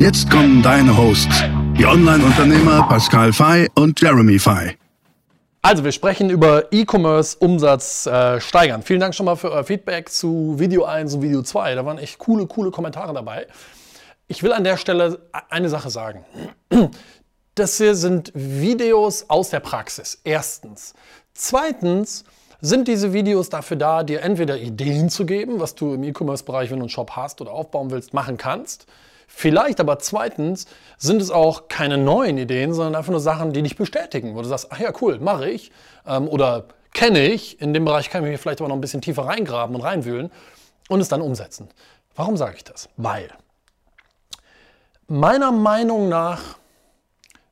Jetzt kommen deine Hosts, die Online-Unternehmer Pascal Fay und Jeremy Fay. Also, wir sprechen über E-Commerce-Umsatz äh, steigern. Vielen Dank schon mal für euer Feedback zu Video 1 und Video 2. Da waren echt coole, coole Kommentare dabei. Ich will an der Stelle eine Sache sagen. Das hier sind Videos aus der Praxis. Erstens. Zweitens sind diese Videos dafür da, dir entweder Ideen zu geben, was du im E-Commerce-Bereich, wenn du einen Shop hast oder aufbauen willst, machen kannst. Vielleicht aber zweitens sind es auch keine neuen Ideen, sondern einfach nur Sachen, die dich bestätigen, wo du sagst, ach ja, cool, mache ich ähm, oder kenne ich. In dem Bereich kann ich mich vielleicht aber noch ein bisschen tiefer reingraben und reinwühlen und es dann umsetzen. Warum sage ich das? Weil meiner Meinung nach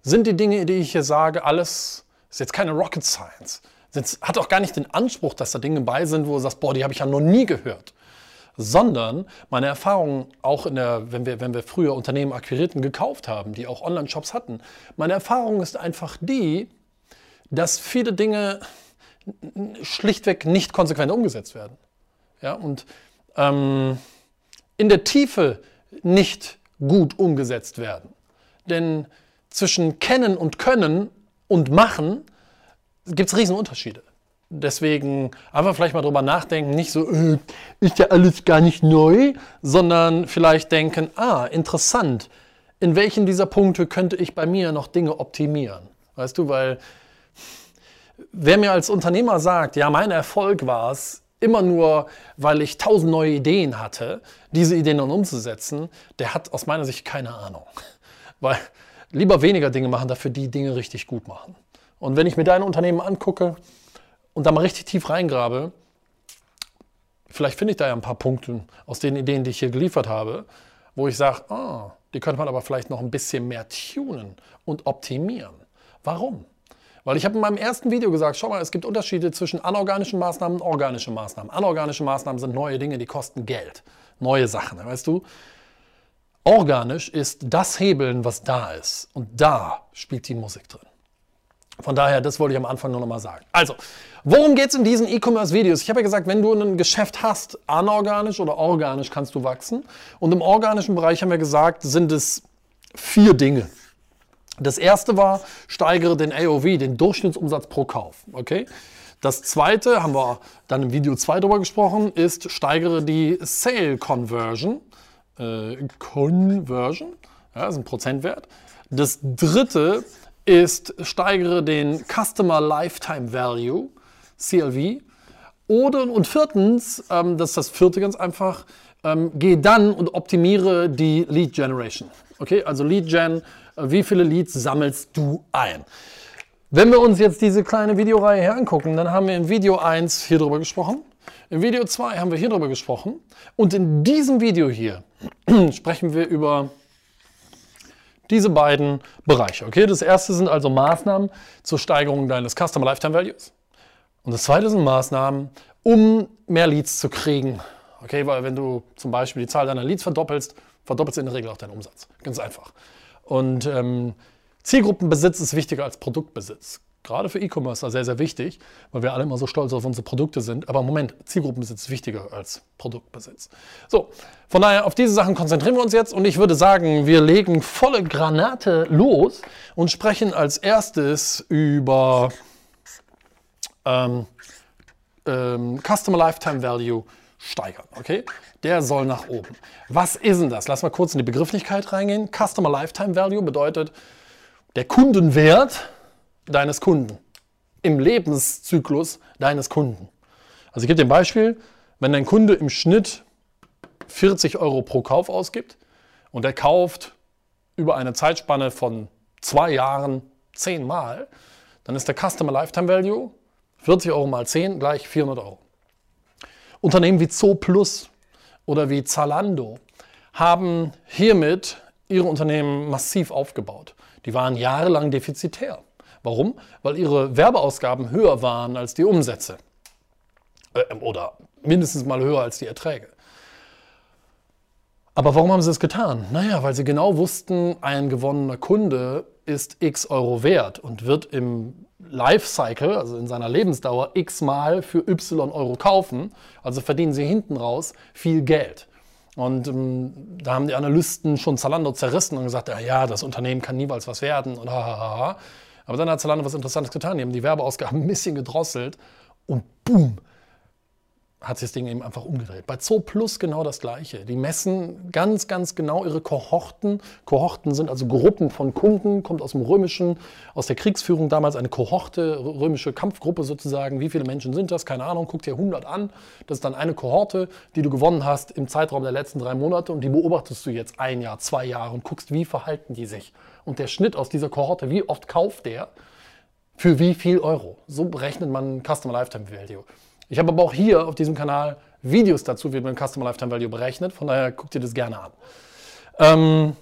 sind die Dinge, die ich hier sage, alles ist jetzt keine Rocket Science. Es hat auch gar nicht den Anspruch, dass da Dinge bei sind, wo du sagst, boah, die habe ich ja noch nie gehört sondern meine Erfahrung auch in der, wenn wir, wenn wir früher Unternehmen akquirierten, gekauft haben, die auch Online-Shops hatten, meine Erfahrung ist einfach die, dass viele Dinge schlichtweg nicht konsequent umgesetzt werden. Ja, und ähm, in der Tiefe nicht gut umgesetzt werden. Denn zwischen kennen und können und machen gibt es Riesenunterschiede. Deswegen einfach vielleicht mal drüber nachdenken, nicht so, äh, ist ja alles gar nicht neu, sondern vielleicht denken, ah, interessant, in welchen dieser Punkte könnte ich bei mir noch Dinge optimieren? Weißt du, weil wer mir als Unternehmer sagt, ja, mein Erfolg war es, immer nur, weil ich tausend neue Ideen hatte, diese Ideen dann umzusetzen, der hat aus meiner Sicht keine Ahnung. Weil lieber weniger Dinge machen, dafür die Dinge richtig gut machen. Und wenn ich mir dein Unternehmen angucke, und da mal richtig tief reingrabe, vielleicht finde ich da ja ein paar Punkte aus den Ideen, die ich hier geliefert habe, wo ich sage, oh, die könnte man aber vielleicht noch ein bisschen mehr tunen und optimieren. Warum? Weil ich habe in meinem ersten Video gesagt, schau mal, es gibt Unterschiede zwischen anorganischen Maßnahmen und organischen Maßnahmen. Anorganische Maßnahmen sind neue Dinge, die kosten Geld. Neue Sachen, weißt du? Organisch ist das Hebeln, was da ist. Und da spielt die Musik drin. Von daher, das wollte ich am Anfang nur noch mal sagen. Also, worum geht es in diesen E-Commerce-Videos? Ich habe ja gesagt, wenn du ein Geschäft hast, anorganisch oder organisch kannst du wachsen. Und im organischen Bereich haben wir gesagt, sind es vier Dinge. Das erste war, steigere den AOV, den Durchschnittsumsatz pro Kauf. Okay? Das zweite, haben wir dann im Video 2 drüber gesprochen, ist, steigere die Sale Conversion. Äh, Conversion, ja, ist ein Prozentwert. Das dritte ist, steigere den Customer Lifetime Value, CLV. Oder, und viertens, ähm, das ist das vierte ganz einfach, ähm, gehe dann und optimiere die Lead Generation. Okay, also Lead Gen, äh, wie viele Leads sammelst du ein? Wenn wir uns jetzt diese kleine Videoreihe hier angucken, dann haben wir in Video 1 hier drüber gesprochen. In Video 2 haben wir hier drüber gesprochen. Und in diesem Video hier sprechen wir über diese beiden Bereiche. Okay, das erste sind also Maßnahmen zur Steigerung deines Customer Lifetime Values. Und das zweite sind Maßnahmen, um mehr Leads zu kriegen. Okay, weil wenn du zum Beispiel die Zahl deiner Leads verdoppelst, verdoppelst du in der Regel auch deinen Umsatz. Ganz einfach. Und ähm, Zielgruppenbesitz ist wichtiger als Produktbesitz gerade für E-Commerce sehr, sehr wichtig, weil wir alle immer so stolz auf unsere Produkte sind. Aber Moment, Zielgruppenbesitz ist wichtiger als Produktbesitz. So, von daher auf diese Sachen konzentrieren wir uns jetzt und ich würde sagen, wir legen volle Granate los und sprechen als erstes über ähm, ähm, Customer Lifetime Value steigern. Okay? Der soll nach oben. Was ist denn das? Lass mal kurz in die Begrifflichkeit reingehen. Customer Lifetime Value bedeutet der Kundenwert deines Kunden, im Lebenszyklus deines Kunden. Also ich gebe dir ein Beispiel, wenn dein Kunde im Schnitt 40 Euro pro Kauf ausgibt und er kauft über eine Zeitspanne von zwei Jahren zehnmal, dann ist der Customer Lifetime Value 40 Euro mal 10 gleich 400 Euro. Unternehmen wie Zooplus oder wie Zalando haben hiermit ihre Unternehmen massiv aufgebaut. Die waren jahrelang defizitär. Warum? Weil ihre Werbeausgaben höher waren als die Umsätze. Äh, oder mindestens mal höher als die Erträge. Aber warum haben sie es getan? Naja, weil sie genau wussten, ein gewonnener Kunde ist x Euro wert und wird im Lifecycle, also in seiner Lebensdauer, x mal für y Euro kaufen. Also verdienen sie hinten raus viel Geld. Und ähm, da haben die Analysten schon Zalando zerrissen und gesagt, ja, ja, das Unternehmen kann niemals was werden und hahaha. Aber dann hat Zalando was Interessantes getan. Die haben die Werbeausgaben ein bisschen gedrosselt und boom, hat sich das Ding eben einfach umgedreht. Bei Zoo Plus genau das Gleiche. Die messen ganz, ganz genau ihre Kohorten. Kohorten sind also Gruppen von Kunden, kommt aus dem Römischen, aus der Kriegsführung damals eine Kohorte, römische Kampfgruppe sozusagen. Wie viele Menschen sind das? Keine Ahnung, guck dir 100 an. Das ist dann eine Kohorte, die du gewonnen hast im Zeitraum der letzten drei Monate und die beobachtest du jetzt ein Jahr, zwei Jahre und guckst, wie verhalten die sich. Und der Schnitt aus dieser Kohorte, wie oft kauft der, für wie viel Euro. So berechnet man Customer Lifetime Value. Ich habe aber auch hier auf diesem Kanal Videos dazu, wie man Customer Lifetime Value berechnet. Von daher guckt ihr das gerne an. Ähm,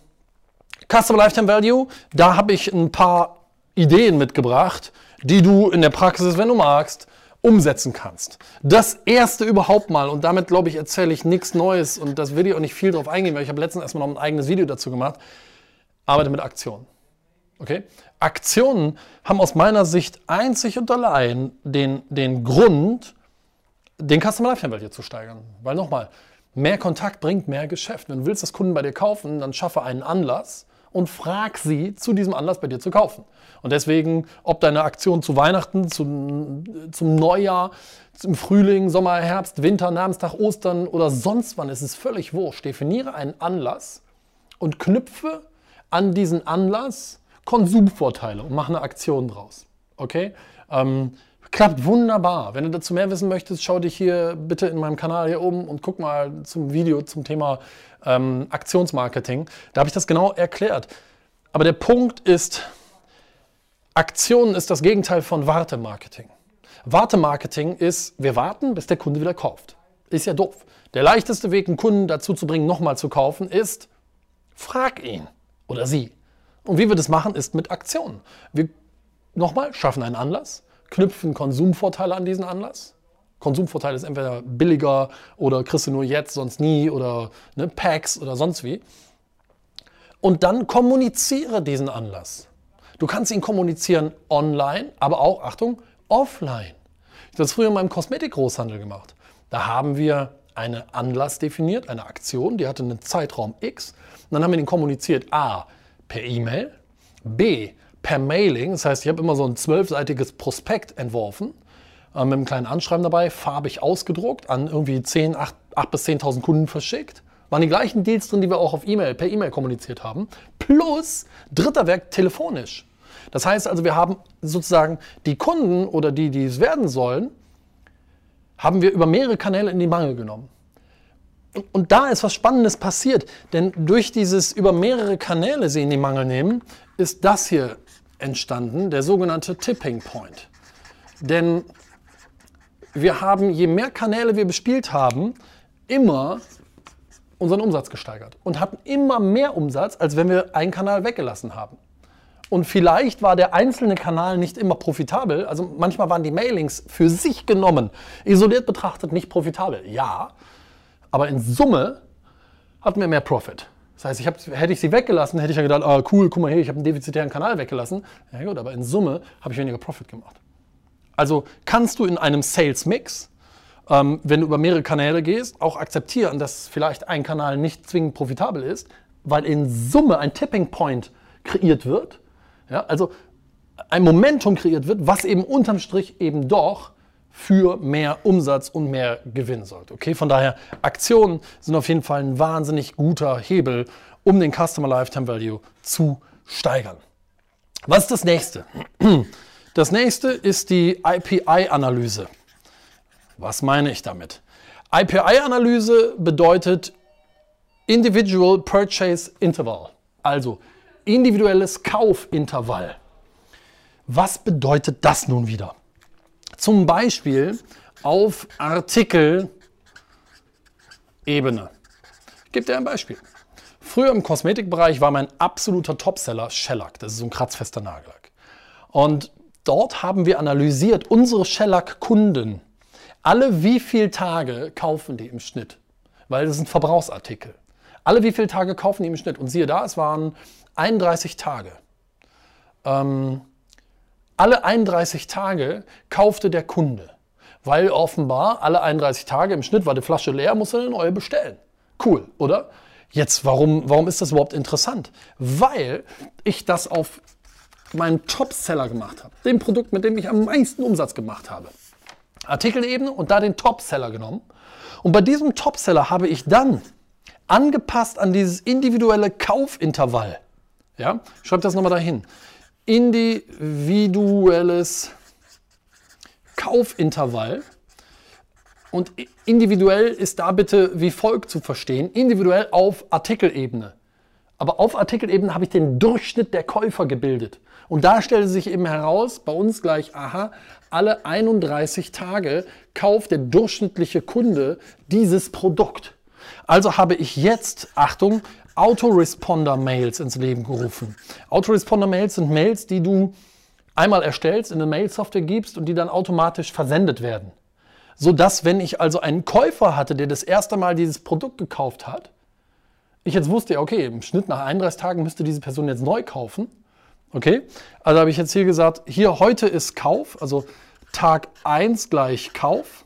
Customer Lifetime Value, da habe ich ein paar Ideen mitgebracht, die du in der Praxis, wenn du magst, umsetzen kannst. Das erste überhaupt mal, und damit glaube ich, erzähle ich nichts Neues und das will ich auch nicht viel drauf eingehen, weil ich habe letztens erstmal noch ein eigenes Video dazu gemacht. Arbeite mit Aktionen. Okay? Aktionen haben aus meiner Sicht einzig und allein den, den Grund, den Customer Lifetime Value zu steigern. Weil nochmal, mehr Kontakt bringt mehr Geschäft. Wenn du willst, dass Kunden bei dir kaufen, dann schaffe einen Anlass und frag sie, zu diesem Anlass bei dir zu kaufen. Und deswegen, ob deine Aktion zu Weihnachten, zum, zum Neujahr, zum Frühling, Sommer, Herbst, Winter, Namenstag, Ostern oder sonst wann, ist es völlig wurscht. Definiere einen Anlass und knüpfe an diesen Anlass Konsumvorteile und mache eine Aktion draus. Okay? Ähm, Klappt wunderbar. Wenn du dazu mehr wissen möchtest, schau dich hier bitte in meinem Kanal hier oben und guck mal zum Video zum Thema ähm, Aktionsmarketing. Da habe ich das genau erklärt. Aber der Punkt ist, Aktionen ist das Gegenteil von Wartemarketing. Wartemarketing ist, wir warten, bis der Kunde wieder kauft. Ist ja doof. Der leichteste Weg, einen Kunden dazu zu bringen, nochmal zu kaufen, ist, frag ihn oder sie. Und wie wir das machen, ist mit Aktionen. Wir nochmal schaffen einen Anlass, knüpfen Konsumvorteile an diesen Anlass. Konsumvorteil ist entweder billiger oder kriegst du nur jetzt, sonst nie oder ne, Packs oder sonst wie. Und dann kommuniziere diesen Anlass. Du kannst ihn kommunizieren online, aber auch, Achtung, offline. Ich habe das früher in meinem Kosmetikgroßhandel gemacht. Da haben wir einen Anlass definiert, eine Aktion, die hatte einen Zeitraum X. Und dann haben wir den kommuniziert, a, per E-Mail, b, per Mailing. Das heißt, ich habe immer so ein zwölfseitiges Prospekt entworfen äh, mit einem kleinen Anschreiben dabei, farbig ausgedruckt, an irgendwie 10, 8, 8 bis 10.000 Kunden verschickt. Waren die gleichen Deals drin, die wir auch auf E-Mail, per E-Mail kommuniziert haben. Plus dritter Werk telefonisch. Das heißt also, wir haben sozusagen die Kunden oder die, die es werden sollen, haben wir über mehrere Kanäle in die Mangel genommen. Und da ist was Spannendes passiert, denn durch dieses über mehrere Kanäle sie in die Mangel nehmen, ist das hier entstanden, der sogenannte Tipping Point. Denn wir haben, je mehr Kanäle wir bespielt haben, immer unseren Umsatz gesteigert und hatten immer mehr Umsatz, als wenn wir einen Kanal weggelassen haben. Und vielleicht war der einzelne Kanal nicht immer profitabel. Also manchmal waren die Mailings für sich genommen, isoliert betrachtet, nicht profitabel. Ja, aber in Summe hatten wir mehr Profit. Das heißt, ich hab, hätte ich sie weggelassen, hätte ich ja gedacht, ah, cool, guck mal hier, ich habe einen defizitären Kanal weggelassen. Ja gut, aber in Summe habe ich weniger Profit gemacht. Also kannst du in einem Sales Mix, ähm, wenn du über mehrere Kanäle gehst, auch akzeptieren, dass vielleicht ein Kanal nicht zwingend profitabel ist, weil in Summe ein Tipping Point kreiert wird. Ja, also ein Momentum kreiert wird, was eben unterm Strich eben doch für mehr Umsatz und mehr Gewinn sorgt. Okay, von daher Aktionen sind auf jeden Fall ein wahnsinnig guter Hebel, um den Customer Lifetime Value zu steigern. Was ist das nächste? Das nächste ist die IPI-Analyse. Was meine ich damit? IPI-Analyse bedeutet Individual Purchase Interval, also individuelles Kaufintervall. Was bedeutet das nun wieder? Zum Beispiel auf Artikelebene. Ich gebe dir ein Beispiel. Früher im Kosmetikbereich war mein absoluter Topseller Shellac. Das ist so ein kratzfester Nagellack. Und dort haben wir analysiert, unsere Shellac-Kunden, alle wie viele Tage kaufen die im Schnitt? Weil das ist ein Verbrauchsartikel. Alle wie viele Tage kaufen die im Schnitt? Und siehe da, es waren 31 Tage. Ähm, alle 31 Tage kaufte der Kunde. Weil offenbar alle 31 Tage im Schnitt war die Flasche leer, muss er eine neue bestellen. Cool, oder? Jetzt, warum, warum ist das überhaupt interessant? Weil ich das auf meinen Topseller gemacht habe. Dem Produkt, mit dem ich am meisten Umsatz gemacht habe. Artikelebene und da den Topseller genommen. Und bei diesem Topseller habe ich dann angepasst an dieses individuelle Kaufintervall. Ja, schreibt das nochmal dahin. Individuelles Kaufintervall. Und individuell ist da bitte wie folgt zu verstehen. Individuell auf Artikelebene. Aber auf Artikelebene habe ich den Durchschnitt der Käufer gebildet. Und da stellte sich eben heraus, bei uns gleich, aha, alle 31 Tage kauft der durchschnittliche Kunde dieses Produkt. Also habe ich jetzt, Achtung, Autoresponder-Mails ins Leben gerufen. Autoresponder-Mails sind Mails, die du einmal erstellst, in eine Mail-Software gibst und die dann automatisch versendet werden. Sodass, wenn ich also einen Käufer hatte, der das erste Mal dieses Produkt gekauft hat, ich jetzt wusste, okay, im Schnitt nach 31 Tagen müsste diese Person jetzt neu kaufen. Okay, also habe ich jetzt hier gesagt, hier heute ist Kauf, also Tag 1 gleich Kauf.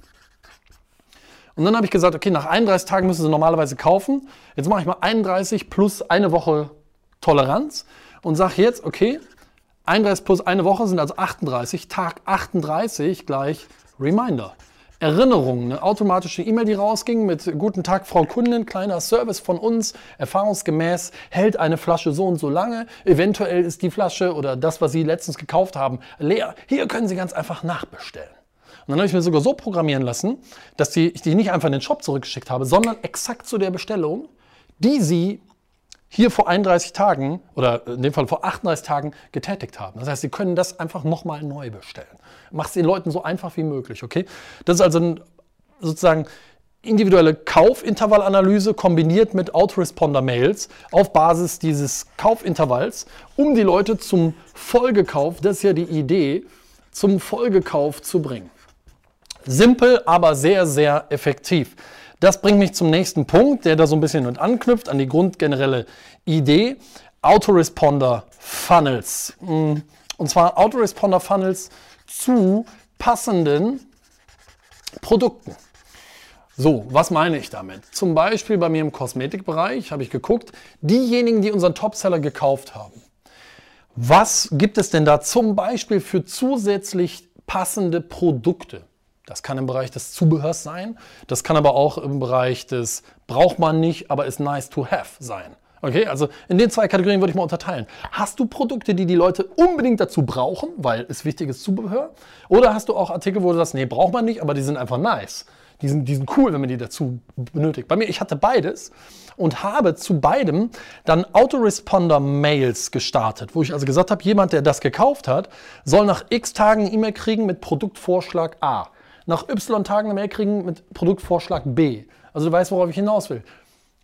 Und dann habe ich gesagt, okay, nach 31 Tagen müssen Sie normalerweise kaufen. Jetzt mache ich mal 31 plus eine Woche Toleranz und sage jetzt, okay, 31 plus eine Woche sind also 38. Tag 38 gleich Reminder. Erinnerung, eine automatische E-Mail, die rausging mit Guten Tag, Frau Kundin, kleiner Service von uns. Erfahrungsgemäß hält eine Flasche so und so lange. Eventuell ist die Flasche oder das, was Sie letztens gekauft haben, leer. Hier können Sie ganz einfach nachbestellen. Dann habe ich mir sogar so programmieren lassen, dass die, ich die nicht einfach in den Shop zurückgeschickt habe, sondern exakt zu der Bestellung, die Sie hier vor 31 Tagen oder in dem Fall vor 38 Tagen getätigt haben. Das heißt, Sie können das einfach nochmal neu bestellen. Macht es den Leuten so einfach wie möglich, okay? Das ist also ein, sozusagen individuelle Kaufintervallanalyse kombiniert mit Autoresponder-Mails auf Basis dieses Kaufintervalls, um die Leute zum Folgekauf, das ist ja die Idee, zum Folgekauf zu bringen. Simpel, aber sehr, sehr effektiv. Das bringt mich zum nächsten Punkt, der da so ein bisschen und anknüpft an die grundgenerelle Idee. Autoresponder Funnels. Mm, und zwar Autoresponder Funnels zu passenden Produkten. So, was meine ich damit? Zum Beispiel bei mir im Kosmetikbereich habe ich geguckt, diejenigen, die unseren Topseller gekauft haben. Was gibt es denn da zum Beispiel für zusätzlich passende Produkte? Das kann im Bereich des Zubehörs sein. Das kann aber auch im Bereich des braucht man nicht, aber ist nice to have sein. Okay, also in den zwei Kategorien würde ich mal unterteilen. Hast du Produkte, die die Leute unbedingt dazu brauchen, weil es wichtiges Zubehör? Oder hast du auch Artikel, wo du sagst, nee, braucht man nicht, aber die sind einfach nice. Die sind, die sind cool, wenn man die dazu benötigt. Bei mir, ich hatte beides und habe zu beidem dann Autoresponder-Mails gestartet, wo ich also gesagt habe, jemand, der das gekauft hat, soll nach x Tagen E-Mail kriegen mit Produktvorschlag A nach Y Tagen eine Mail kriegen mit Produktvorschlag B. Also du weißt, worauf ich hinaus will.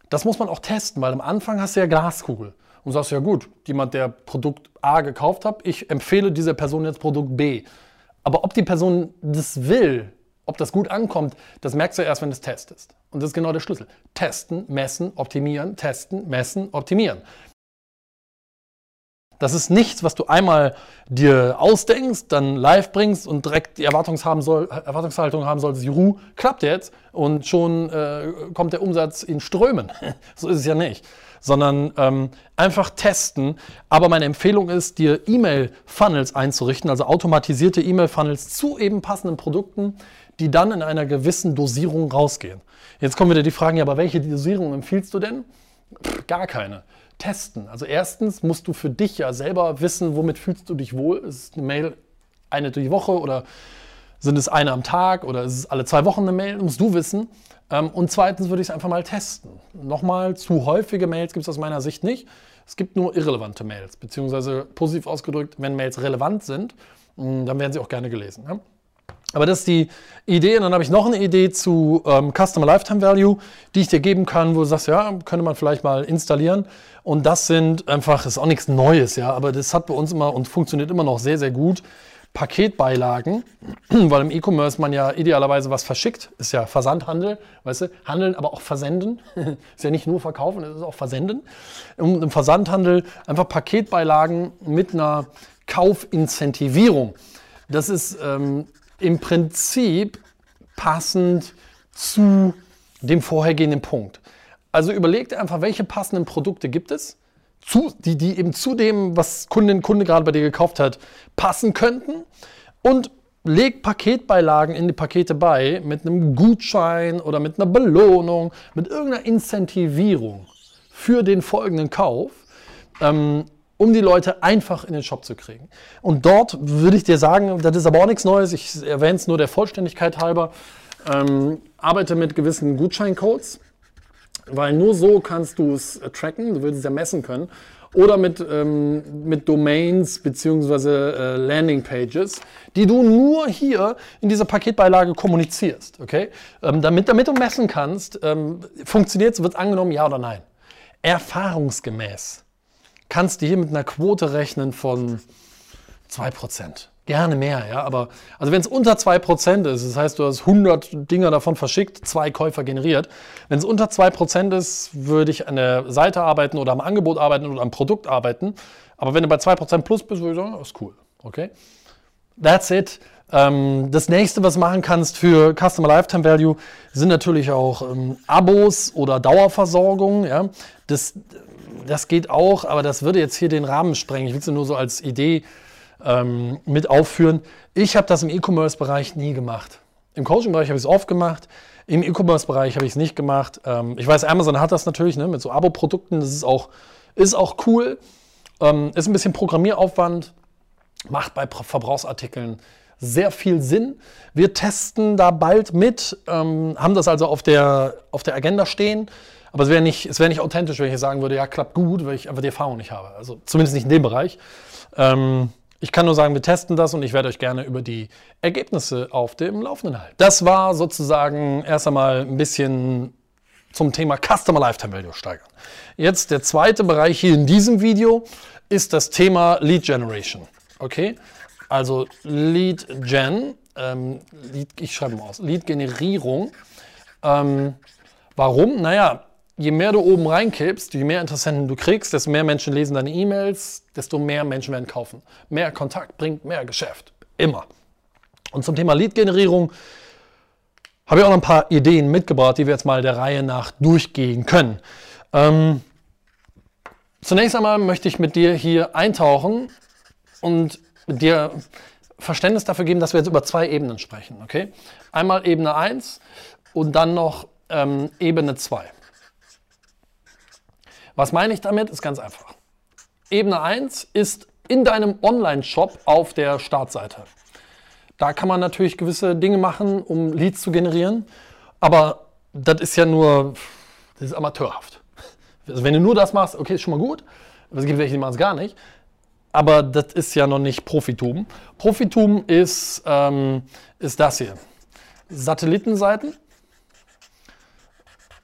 Das muss man auch testen, weil am Anfang hast du ja Glaskugel und sagst ja gut, jemand, der Produkt A gekauft hat, ich empfehle dieser Person jetzt Produkt B. Aber ob die Person das will, ob das gut ankommt, das merkst du erst, wenn du es testest. Und das ist genau der Schlüssel. Testen, messen, optimieren, testen, messen, optimieren. Das ist nichts, was du einmal dir ausdenkst, dann live bringst und direkt die Erwartungshaltung soll, Erwartungshaltung haben solltest, juhu, klappt jetzt und schon äh, kommt der Umsatz in Strömen. so ist es ja nicht. Sondern ähm, einfach testen. Aber meine Empfehlung ist, dir E-Mail-Funnels einzurichten, also automatisierte E-Mail-Funnels zu eben passenden Produkten, die dann in einer gewissen Dosierung rausgehen. Jetzt kommen wieder die Fragen, ja, aber welche Dosierung empfiehlst du denn? Pff, gar keine testen. Also erstens musst du für dich ja selber wissen, womit fühlst du dich wohl. Ist eine Mail eine die Woche oder sind es eine am Tag oder ist es alle zwei Wochen eine Mail? Musst du wissen. Ähm, und zweitens würde ich es einfach mal testen. Nochmal, zu häufige Mails gibt es aus meiner Sicht nicht. Es gibt nur irrelevante Mails, beziehungsweise positiv ausgedrückt, wenn Mails relevant sind, mm, dann werden sie auch gerne gelesen. Aber das ist die Idee. Und dann habe ich noch eine Idee zu ähm, Customer Lifetime Value, die ich dir geben kann, wo du sagst, ja, könnte man vielleicht mal installieren. Und das sind einfach, ist auch nichts Neues, ja, aber das hat bei uns immer und funktioniert immer noch sehr, sehr gut. Paketbeilagen, weil im E-Commerce man ja idealerweise was verschickt, ist ja Versandhandel, weißt du, handeln, aber auch versenden, ist ja nicht nur verkaufen, es ist auch versenden. Und im Versandhandel einfach Paketbeilagen mit einer Kaufincentivierung. Das ist ähm, im Prinzip passend zu dem vorhergehenden Punkt. Also überleg dir einfach, welche passenden Produkte gibt es, zu, die, die eben zu dem, was Kundin, Kunde gerade bei dir gekauft hat, passen könnten und leg Paketbeilagen in die Pakete bei mit einem Gutschein oder mit einer Belohnung, mit irgendeiner Incentivierung für den folgenden Kauf. Ähm, um die Leute einfach in den Shop zu kriegen. Und dort würde ich dir sagen, das ist aber auch nichts Neues, ich erwähne es nur der Vollständigkeit halber, ähm, arbeite mit gewissen Gutscheincodes, weil nur so kannst du es tracken, du würdest es ja messen können, oder mit, ähm, mit Domains bzw. Äh, Landingpages, die du nur hier in dieser Paketbeilage kommunizierst. Okay? Ähm, damit, damit du messen kannst, ähm, funktioniert es, wird angenommen, ja oder nein. Erfahrungsgemäß kannst du hier mit einer Quote rechnen von 2%. Gerne mehr, ja, aber also wenn es unter 2% ist, das heißt, du hast 100 Dinger davon verschickt, zwei Käufer generiert. Wenn es unter 2% ist, würde ich an der Seite arbeiten oder am Angebot arbeiten oder am Produkt arbeiten. Aber wenn du bei 2% plus bist, würde ich sagen, das ist cool. Okay? That's it. Ähm, das nächste, was du machen kannst für Customer Lifetime Value, sind natürlich auch ähm, Abos oder Dauerversorgung. Ja? Das, das geht auch, aber das würde jetzt hier den Rahmen sprengen. Ich will es nur so als Idee ähm, mit aufführen. Ich habe das im E-Commerce-Bereich nie gemacht. Im Coaching-Bereich habe ich es oft gemacht. Im E-Commerce-Bereich habe ich es nicht gemacht. Ähm, ich weiß, Amazon hat das natürlich ne, mit so Abo-Produkten. Das ist auch, ist auch cool. Ähm, ist ein bisschen Programmieraufwand. Macht bei Verbrauchsartikeln sehr viel Sinn. Wir testen da bald mit, ähm, haben das also auf der, auf der Agenda stehen. Aber es wäre nicht, wär nicht authentisch, wenn ich sagen würde, ja, klappt gut, weil ich einfach die Erfahrung nicht habe. Also zumindest nicht in dem Bereich. Ähm, ich kann nur sagen, wir testen das und ich werde euch gerne über die Ergebnisse auf dem Laufenden halten. Das war sozusagen erst einmal ein bisschen zum Thema Customer Lifetime Value steigern. Jetzt der zweite Bereich hier in diesem Video ist das Thema Lead Generation. Okay, also Lead Gen, ähm, Lead, ich schreibe mal aus, Lead Generierung. Ähm, warum? Naja, je mehr du oben reinkippst, je mehr Interessenten du kriegst, desto mehr Menschen lesen deine E-Mails, desto mehr Menschen werden kaufen. Mehr Kontakt bringt mehr Geschäft. Immer. Und zum Thema Lead-Generierung habe ich auch noch ein paar Ideen mitgebracht, die wir jetzt mal der Reihe nach durchgehen können. Ähm, zunächst einmal möchte ich mit dir hier eintauchen und dir Verständnis dafür geben, dass wir jetzt über zwei Ebenen sprechen. Okay? Einmal Ebene 1 und dann noch ähm, Ebene 2. Was meine ich damit? Ist ganz einfach. Ebene 1 ist in deinem Online-Shop auf der Startseite. Da kann man natürlich gewisse Dinge machen, um Leads zu generieren, aber das ist ja nur, das ist amateurhaft. Also wenn du nur das machst, okay, ist schon mal gut, aber es gibt welche, die machen es gar nicht, aber das ist ja noch nicht Profitum. Profitum ist, ähm, ist das hier. Satellitenseiten.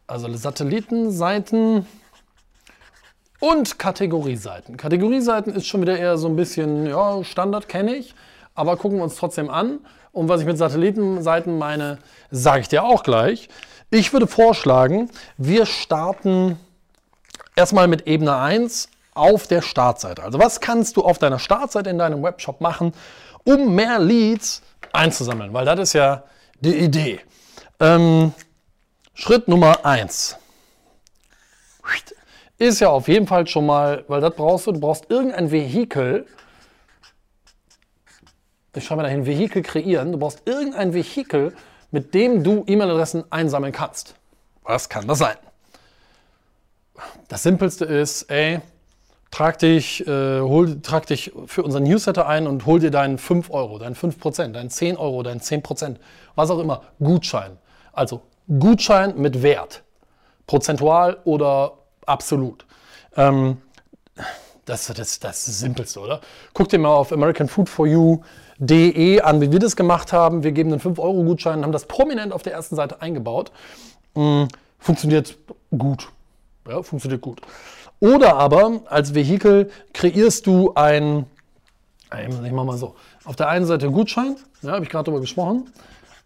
Also Satellitenseiten und Kategorieseiten. Kategorieseiten ist schon wieder eher so ein bisschen, ja, Standard kenne ich, aber gucken wir uns trotzdem an. Und was ich mit Satellitenseiten meine, sage ich dir auch gleich. Ich würde vorschlagen, wir starten erstmal mit Ebene 1 auf der Startseite. Also was kannst du auf deiner Startseite in deinem Webshop machen, um mehr Leads einzusammeln? Weil das ist ja die Idee. Ähm, Schritt Nummer 1 ist ja auf jeden Fall schon mal, weil das brauchst du, du brauchst irgendein Vehikel. Ich schreibe mal dahin, Vehikel kreieren. Du brauchst irgendein Vehikel, mit dem du E-Mail-Adressen einsammeln kannst. Was kann das sein? Das Simpelste ist, ey, trag dich, äh, hol, trag dich für unseren Newsletter ein und hol dir deinen 5 Euro, deinen 5%, deinen 10 Euro, deinen 10%, was auch immer, Gutschein. Also Gutschein mit Wert. Prozentual oder absolut. Ähm, Das, das, das ist das Simpelste, oder? Guck dir mal auf americanfoodforyou.de an, wie wir das gemacht haben. Wir geben einen 5-Euro-Gutschein, haben das prominent auf der ersten Seite eingebaut. Mm, funktioniert gut. Ja, funktioniert gut. Oder aber als Vehikel kreierst du ein, ich mach mal so, auf der einen Seite ein Gutschein, ja, habe ich gerade darüber gesprochen,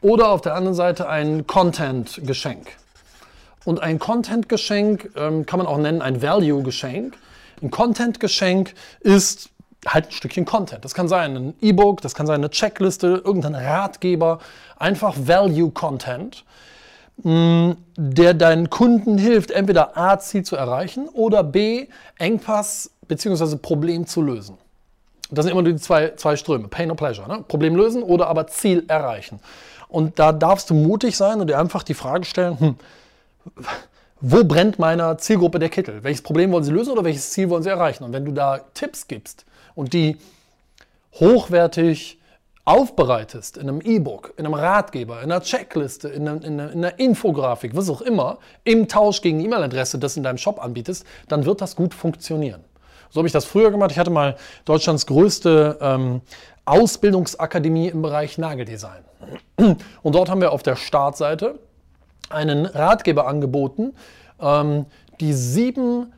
oder auf der anderen Seite ein Content-Geschenk. Und ein Content-Geschenk ähm, kann man auch nennen ein Value-Geschenk. Ein Content-Geschenk ist halt ein Stückchen Content. Das kann sein ein E-Book, das kann sein eine Checkliste, irgendein Ratgeber, einfach Value-Content, der deinen Kunden hilft, entweder A, Ziel zu erreichen oder B, Engpass bzw. Problem zu lösen. Das sind immer die zwei, zwei Ströme, Pain or Pleasure. Ne? Problem lösen oder aber Ziel erreichen. Und da darfst du mutig sein und dir einfach die Frage stellen, hm, wo brennt meiner Zielgruppe der Kittel? Welches Problem wollen sie lösen oder welches Ziel wollen sie erreichen? Und wenn du da Tipps gibst und die hochwertig aufbereitest in einem E-Book, in einem Ratgeber, in einer Checkliste, in einer, in, einer, in einer, Infografik, was auch immer, im Tausch gegen E-Mail-Adresse, das in deinem Shop anbietest, dann wird das gut funktionieren. So habe ich das früher gemacht. Ich hatte mal Deutschlands größte ähm, Ausbildungsakademie im Bereich Nageldesign. Und dort haben wir auf der Startseite einen Ratgeber angeboten, ähm, die sieben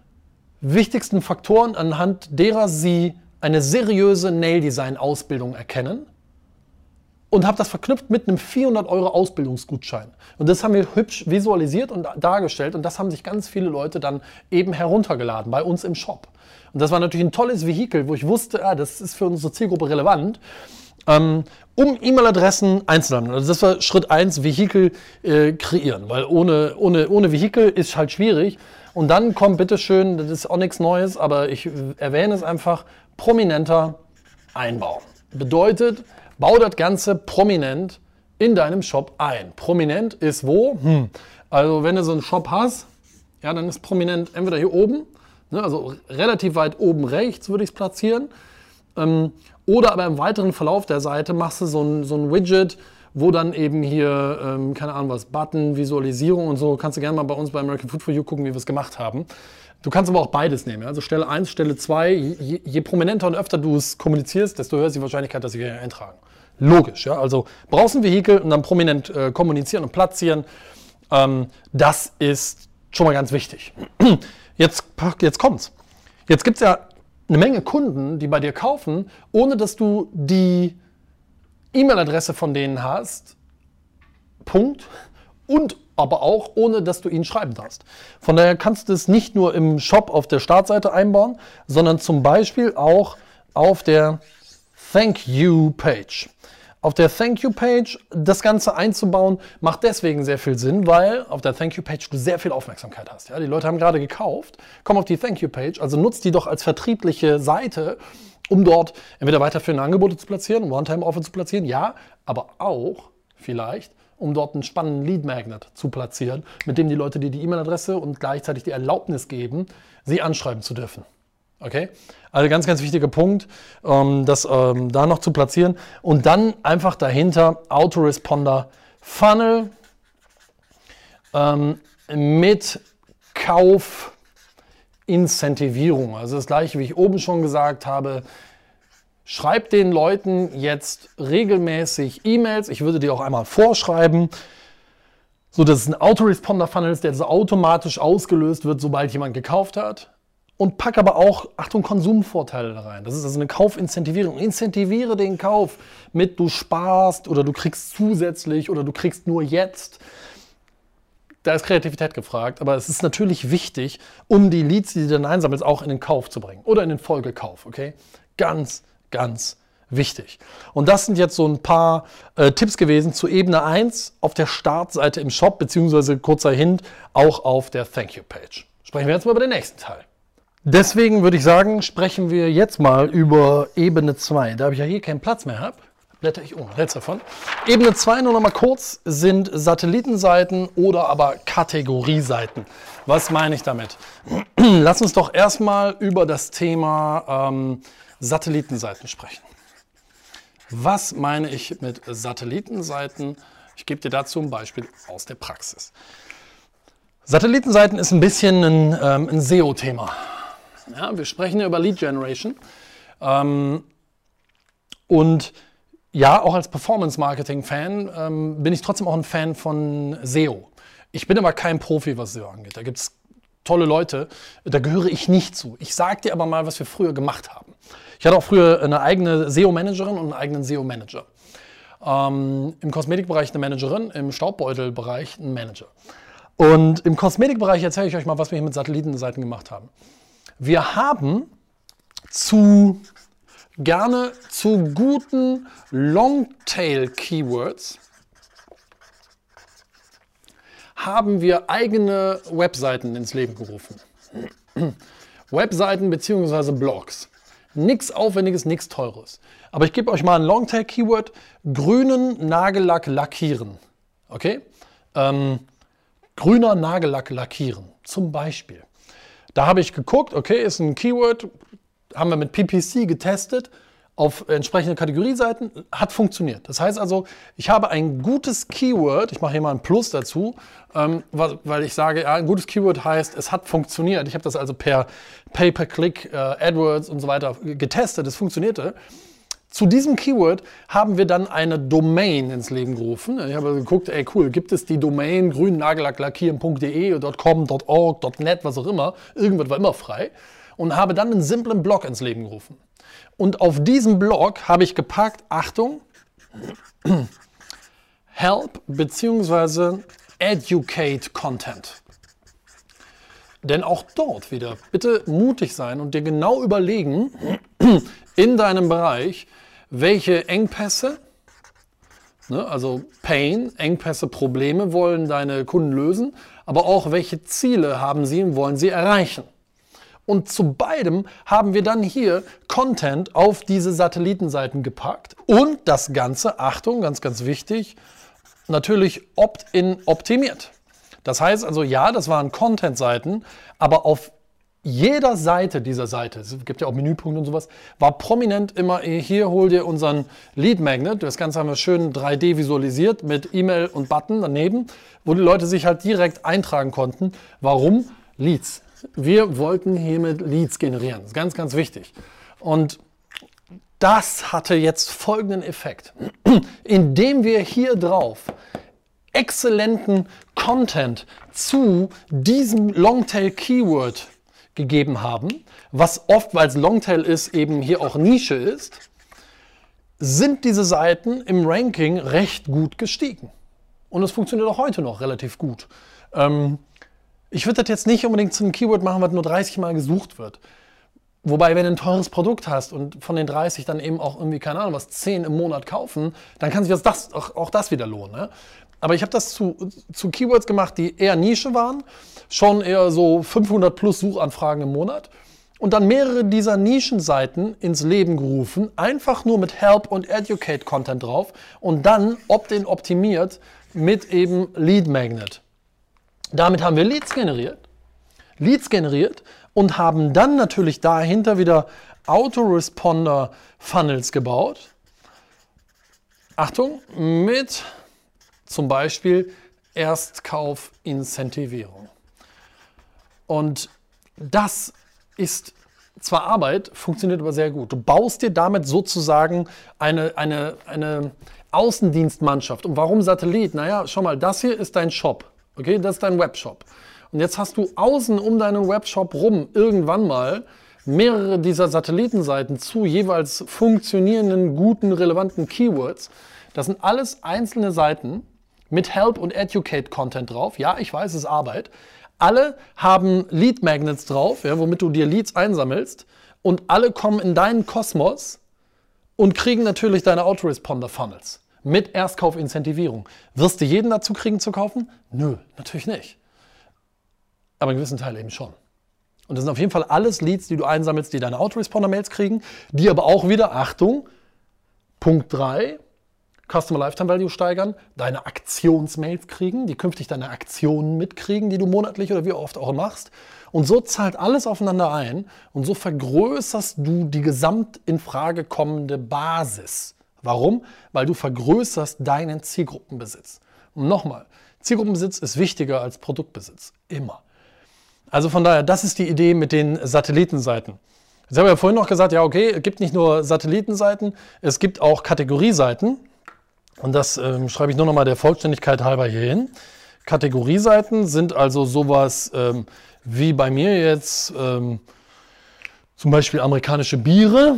wichtigsten Faktoren, anhand derer Sie eine seriöse Nail-Design-Ausbildung erkennen und habe das verknüpft mit einem 400 Euro Ausbildungsgutschein. Und das haben wir hübsch visualisiert und dargestellt und das haben sich ganz viele Leute dann eben heruntergeladen bei uns im Shop. Und das war natürlich ein tolles Vehikel, wo ich wusste, ah, das ist für unsere Zielgruppe relevant ähm, um E-Mail-Adressen einzusammeln. Also das war Schritt 1, Vehikel äh, kreieren, weil ohne, ohne, ohne Vehikel ist halt schwierig. Und dann kommt bitteschön, das ist auch nichts Neues, aber ich erwähne es einfach, prominenter Einbau. Bedeutet, bau das Ganze prominent in deinem Shop ein. Prominent ist wo? Hm. Also wenn du so einen Shop hast, ja, dann ist prominent entweder hier oben, ne, also relativ weit oben rechts würde ich es platzieren, ähm, oder aber im weiteren Verlauf der Seite machst du so ein, so ein Widget, wo dann eben hier, ähm, keine Ahnung was, Button, Visualisierung und so, kannst du gerne mal bei uns bei American Food for You gucken, wie wir es gemacht haben. Du kannst aber auch beides nehmen. Also Stelle 1, Stelle 2, je, je, prominenter und öfter du es kommunizierst, desto höher ist die Wahrscheinlichkeit, dass sie hier eintragen. Logisch, ja. Also brauchst ein Vehikel und dann prominent äh, kommunizieren und platzieren. Ähm, das ist schon mal ganz wichtig. Jetzt, jetzt kommt's. Jetzt gibt es ja eine Menge Kunden, die bei dir kaufen, ohne dass du die E-Mail-Adresse von denen hast. Punkt. Und aber auch ohne, dass du ihnen schreiben darfst. Von daher kannst du es nicht nur im Shop auf der Startseite einbauen, sondern zum Beispiel auch auf der Thank You Page auf der Thank You Page das Ganze einzubauen, macht deswegen sehr viel Sinn, weil auf der Thank You Page du sehr viel Aufmerksamkeit hast. Ja, die Leute haben gerade gekauft, komm auf die Thank You Page, also nutzt die doch als vertriebliche Seite, um dort entweder weiterführende Angebote zu platzieren, One-Time-Offer zu platzieren, ja, aber auch vielleicht um dort einen spannenden Lead Magnet zu platzieren, mit dem die Leute dir die E-Mail-Adresse und gleichzeitig die Erlaubnis geben, sie anschreiben zu dürfen. Okay? Also ganz, ganz wichtiger Punkt, ähm, das ähm, da noch zu platzieren. Und dann einfach dahinter Autoresponder Funnel ähm, mit Kaufincentivierung. Also das gleiche, wie ich oben schon gesagt habe. Schreib den Leuten jetzt regelmäßig E-Mails. Ich würde dir auch einmal vorschreiben, so dass es ein Autoresponder-Funnel ist, der so automatisch ausgelöst wird, sobald jemand gekauft hat und pack aber auch, Achtung, Konsumvorteile da rein. Das ist also eine Kaufincentivierung. Incentiviere den Kauf mit du sparst oder du kriegst zusätzlich oder du kriegst nur jetzt. Da ist Kreativität gefragt, aber es ist natürlich wichtig, um die Leads, die du dann einsammelst, auch in den Kauf zu bringen oder in den Folgekauf. Okay? Ganz, ganz wichtig. Und das sind jetzt so ein paar äh, Tipps gewesen zu Ebene 1 auf der Startseite im Shop, beziehungsweise kurzer Hint auch auf der Thank You Page. Sprechen wir jetzt mal über den nächsten Teil. Deswegen würde ich sagen, sprechen wir jetzt mal über Ebene 2. Da ich ja hier keinen Platz mehr habe, blätter ich um, rechts davon. Ebene 2 nur noch mal kurz sind Satellitenseiten oder aber Kategorieseiten. Was meine ich damit? Lass uns doch erstmal über das Thema ähm, Satellitenseiten sprechen. Was meine ich mit Satellitenseiten? Ich gebe dir dazu ein Beispiel aus der Praxis. Satellitenseiten ist ein bisschen ein, ähm, ein SEO-Thema. Ja, wir sprechen ja über Lead Generation. Ähm, und ja, auch als Performance-Marketing-Fan ähm, bin ich trotzdem auch ein Fan von SEO. Ich bin aber kein Profi, was SEO angeht. Da gibt es tolle Leute, da gehöre ich nicht zu. Ich sage dir aber mal, was wir früher gemacht haben. Ich hatte auch früher eine eigene SEO-Managerin und einen eigenen SEO-Manager. Ähm, Im Kosmetikbereich eine Managerin, im Staubbeutelbereich ein Manager. Und im Kosmetikbereich erzähle ich euch mal, was wir hier mit Satellitenseiten gemacht haben. Wir haben zu gerne zu guten Longtail-Keywords haben wir eigene Webseiten ins Leben gerufen. Webseiten bzw. Blogs. Nichts Aufwendiges, nichts Teures. Aber ich gebe euch mal ein Longtail-Keyword: grünen Nagellack lackieren. Okay? Ähm, grüner Nagellack lackieren, zum Beispiel. Da habe ich geguckt, okay, ist ein Keyword, haben wir mit PPC getestet auf entsprechende Kategorieseiten, hat funktioniert. Das heißt also, ich habe ein gutes Keyword, ich mache hier mal ein Plus dazu, ähm, weil ich sage, ja, ein gutes Keyword heißt, es hat funktioniert. Ich habe das also per Pay-per-Click, äh, AdWords und so weiter getestet, es funktionierte. Zu diesem Keyword haben wir dann eine Domain ins Leben gerufen. Ich habe geguckt, ey cool, gibt es die Domain grünnagellacklackieren.de, .com, .org, .net, was auch immer. Irgendwas war immer frei. Und habe dann einen simplen Blog ins Leben gerufen. Und auf diesem Blog habe ich gepackt, Achtung, Help bzw. Educate Content. Denn auch dort wieder bitte mutig sein und dir genau überlegen in deinem Bereich, welche Engpässe, ne, also Pain, Engpässe, Probleme wollen deine Kunden lösen, aber auch welche Ziele haben sie und wollen sie erreichen. Und zu beidem haben wir dann hier Content auf diese Satellitenseiten gepackt und das Ganze, Achtung, ganz, ganz wichtig, natürlich opt-in optimiert. Das heißt also, ja, das waren Content-Seiten, aber auf jeder Seite dieser Seite, es gibt ja auch Menüpunkte und sowas, war prominent immer, hier hol dir unseren Lead Magnet. Das Ganze haben wir schön 3D visualisiert mit E-Mail und Button daneben, wo die Leute sich halt direkt eintragen konnten. Warum? Leads. Wir wollten hiermit Leads generieren. Das ist ganz, ganz wichtig. Und das hatte jetzt folgenden Effekt. Indem wir hier drauf exzellenten Content zu diesem Longtail Keyword gegeben haben, was oft, weil es Longtail ist, eben hier auch Nische ist, sind diese Seiten im Ranking recht gut gestiegen. Und es funktioniert auch heute noch relativ gut. Ähm, ich würde das jetzt nicht unbedingt zu einem Keyword machen, was nur 30 Mal gesucht wird. Wobei, wenn du ein teures Produkt hast und von den 30 dann eben auch irgendwie, keine Ahnung, was 10 im Monat kaufen, dann kann sich das, auch, auch das wieder lohnen. Ne? Aber ich habe das zu, zu Keywords gemacht, die eher Nische waren, schon eher so 500 plus Suchanfragen im Monat und dann mehrere dieser Nischenseiten ins Leben gerufen, einfach nur mit Help und Educate Content drauf und dann opt-in optimiert mit eben Lead Magnet. Damit haben wir Leads generiert. Leads generiert und haben dann natürlich dahinter wieder Autoresponder-Funnels gebaut. Achtung, mit zum Beispiel Erstkaufincentivierung. Und das ist zwar Arbeit, funktioniert aber sehr gut. Du baust dir damit sozusagen eine, eine, eine Außendienstmannschaft. Und warum Satellit? Naja, schau mal, das hier ist dein Shop. Okay, das ist dein Webshop. Und jetzt hast du außen um deinen Webshop rum irgendwann mal mehrere dieser Satellitenseiten zu jeweils funktionierenden, guten, relevanten Keywords. Das sind alles einzelne Seiten mit Help und Educate Content drauf. Ja, ich weiß, es ist Arbeit. Alle haben Lead Magnets drauf, ja, womit du dir Leads einsammelst. Und alle kommen in deinen Kosmos und kriegen natürlich deine Autoresponder Funnels mit Erstkaufincentivierung. Wirst du jeden dazu kriegen zu kaufen? Nö, natürlich nicht. Aber einen gewissen Teil eben schon. Und das sind auf jeden Fall alles Leads, die du einsammelst, die deine Autoresponder-Mails kriegen, die aber auch wieder, Achtung, Punkt 3, Customer Lifetime Value steigern, deine Aktionsmails kriegen, die künftig deine Aktionen mitkriegen, die du monatlich oder wie oft auch machst. Und so zahlt alles aufeinander ein und so vergrößerst du die gesamt in Frage kommende Basis. Warum? Weil du vergrößerst deinen Zielgruppenbesitz. Und nochmal, Zielgruppenbesitz ist wichtiger als Produktbesitz. Immer. Also von daher, das ist die Idee mit den Satellitenseiten. Jetzt habe ich ja vorhin noch gesagt, ja, okay, es gibt nicht nur Satellitenseiten, es gibt auch Kategorieseiten. Und das ähm, schreibe ich nur noch mal der Vollständigkeit halber hier hin. Kategorieseiten sind also sowas ähm, wie bei mir jetzt ähm, zum Beispiel amerikanische Biere.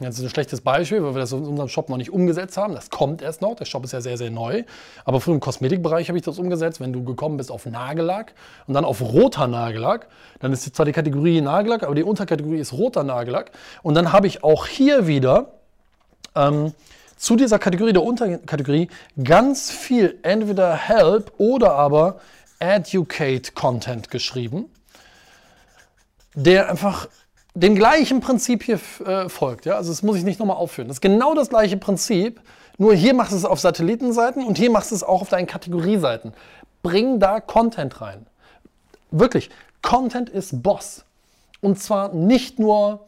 Das ist ein schlechtes Beispiel, weil wir das in unserem Shop noch nicht umgesetzt haben. Das kommt erst noch. Der Shop ist ja sehr, sehr neu. Aber für den Kosmetikbereich habe ich das umgesetzt. Wenn du gekommen bist auf Nagellack und dann auf roter Nagellack, dann ist zwar die Kategorie Nagellack, aber die Unterkategorie ist roter Nagellack. Und dann habe ich auch hier wieder ähm, zu dieser Kategorie, der Unterkategorie, ganz viel entweder Help oder aber Educate Content geschrieben, der einfach dem gleichen Prinzip hier äh, folgt. Ja? Also das muss ich nicht nochmal aufführen. Das ist genau das gleiche Prinzip, nur hier machst du es auf Satellitenseiten und hier machst du es auch auf deinen Kategorieseiten. Bring da Content rein. Wirklich, Content ist Boss. Und zwar nicht nur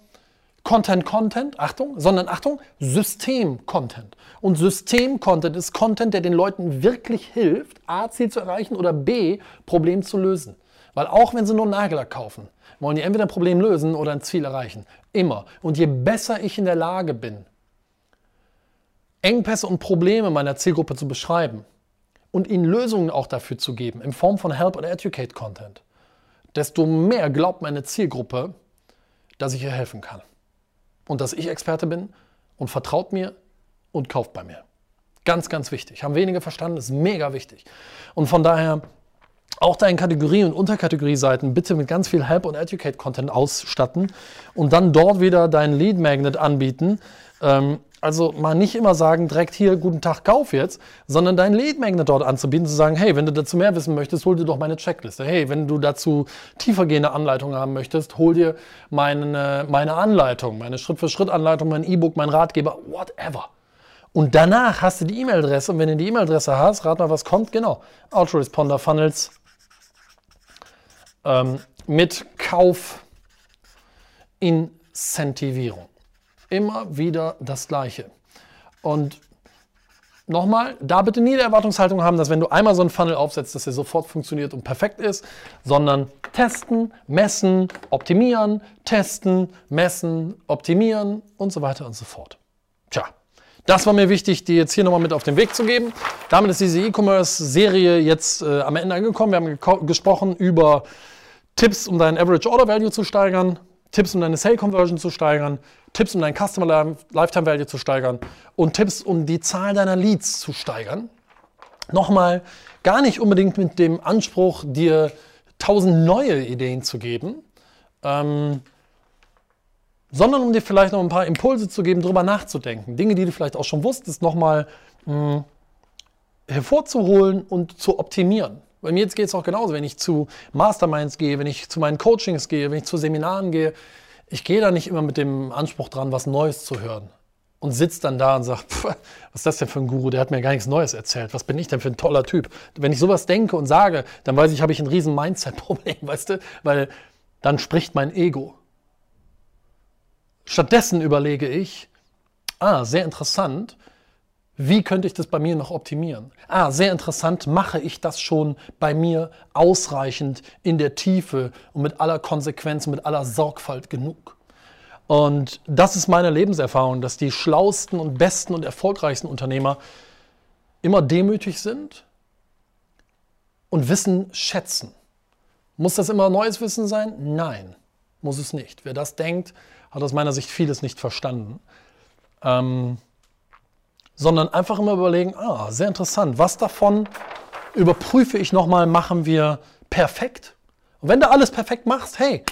Content, Content, Achtung, sondern Achtung, System-Content. Und System-Content ist Content, der den Leuten wirklich hilft, A, Ziel zu erreichen oder B, Problem zu lösen. Weil auch wenn sie nur Nagellack kaufen, wollen die entweder ein Problem lösen oder ein Ziel erreichen. Immer. Und je besser ich in der Lage bin, Engpässe und Probleme meiner Zielgruppe zu beschreiben und ihnen Lösungen auch dafür zu geben, in Form von Help oder Educate Content, desto mehr glaubt meine Zielgruppe, dass ich ihr helfen kann. Und dass ich Experte bin und vertraut mir und kauft bei mir. Ganz, ganz wichtig. Haben wenige verstanden, ist mega wichtig. Und von daher auch deine Kategorie- und Unterkategorie-Seiten bitte mit ganz viel Help- und Educate-Content ausstatten und dann dort wieder deinen Lead Magnet anbieten. Ähm, also mal nicht immer sagen, direkt hier, guten Tag, kauf jetzt, sondern deinen Lead Magnet dort anzubieten, zu sagen, hey, wenn du dazu mehr wissen möchtest, hol dir doch meine Checkliste. Hey, wenn du dazu tiefergehende Anleitungen haben möchtest, hol dir meine, meine Anleitung, meine Schritt-für-Schritt-Anleitung, mein E-Book, mein Ratgeber, whatever. Und danach hast du die E-Mail-Adresse und wenn du die E-Mail-Adresse hast, rat mal, was kommt, genau, Autoresponder Funnels ähm, mit Kaufincentivierung. Immer wieder das Gleiche. Und nochmal, da bitte nie die Erwartungshaltung haben, dass wenn du einmal so einen Funnel aufsetzt, dass er sofort funktioniert und perfekt ist, sondern testen, messen, optimieren, testen, messen, optimieren und so weiter und so fort. Tja, das war mir wichtig, dir jetzt hier nochmal mit auf den Weg zu geben. Damit ist diese E-Commerce-Serie jetzt äh, am Ende angekommen. Wir haben gesprochen über Tipps, um deinen Average Order Value zu steigern, Tipps, um deine Sale Conversion zu steigern, Tipps, um deinen Customer Lifetime Value zu steigern und Tipps, um die Zahl deiner Leads zu steigern. Nochmal, gar nicht unbedingt mit dem Anspruch, dir tausend neue Ideen zu geben, ähm, sondern um dir vielleicht noch ein paar Impulse zu geben, darüber nachzudenken. Dinge, die du vielleicht auch schon wusstest, nochmal hm, hervorzuholen und zu optimieren. Bei mir geht es auch genauso, wenn ich zu Masterminds gehe, wenn ich zu meinen Coachings gehe, wenn ich zu Seminaren gehe. Ich gehe da nicht immer mit dem Anspruch dran, was Neues zu hören. Und sitze dann da und sage, was ist das denn für ein Guru, der hat mir gar nichts Neues erzählt. Was bin ich denn für ein toller Typ? Wenn ich sowas denke und sage, dann weiß ich, habe ich ein riesen Mindset-Problem, weißt du? Weil dann spricht mein Ego. Stattdessen überlege ich, ah, sehr interessant, wie könnte ich das bei mir noch optimieren? Ah, sehr interessant, mache ich das schon bei mir ausreichend in der Tiefe und mit aller Konsequenz mit aller Sorgfalt genug? Und das ist meine Lebenserfahrung, dass die schlausten und besten und erfolgreichsten Unternehmer immer demütig sind und Wissen schätzen. Muss das immer neues Wissen sein? Nein, muss es nicht. Wer das denkt, hat aus meiner Sicht vieles nicht verstanden. Ähm, sondern einfach immer überlegen, ah, sehr interessant, was davon überprüfe ich nochmal, machen wir perfekt? Und wenn du alles perfekt machst, hey,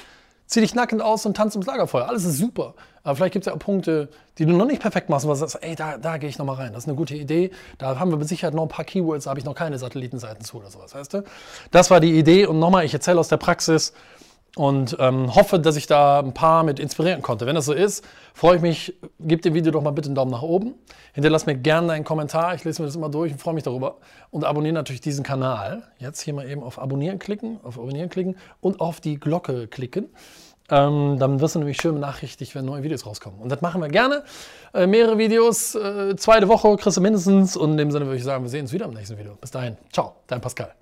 zieh dich nackend aus und tanz ums Lagerfeuer, alles ist super. Aber vielleicht gibt es ja auch Punkte, die du noch nicht perfekt machst, wo du sagst, ey, da, da gehe ich nochmal rein, das ist eine gute Idee, da haben wir mit Sicherheit noch ein paar Keywords, da habe ich noch keine Satellitenseiten zu oder sowas, weißt du? Das war die Idee und nochmal, ich erzähle aus der Praxis, und ähm, hoffe, dass ich da ein paar mit inspirieren konnte. Wenn das so ist, freue ich mich. Gib dem Video doch mal bitte einen Daumen nach oben. Hinterlass mir gerne einen Kommentar. Ich lese mir das immer durch und freue mich darüber. Und abonniere natürlich diesen Kanal. Jetzt hier mal eben auf Abonnieren klicken, auf Abonnieren klicken und auf die Glocke klicken. Ähm, dann wirst du nämlich schön benachrichtigt, wenn neue Videos rauskommen. Und das machen wir gerne. Äh, mehrere Videos, äh, zweite Woche kriegst du mindestens. Und in dem Sinne würde ich sagen, wir sehen uns wieder im nächsten Video. Bis dahin. Ciao, dein Pascal.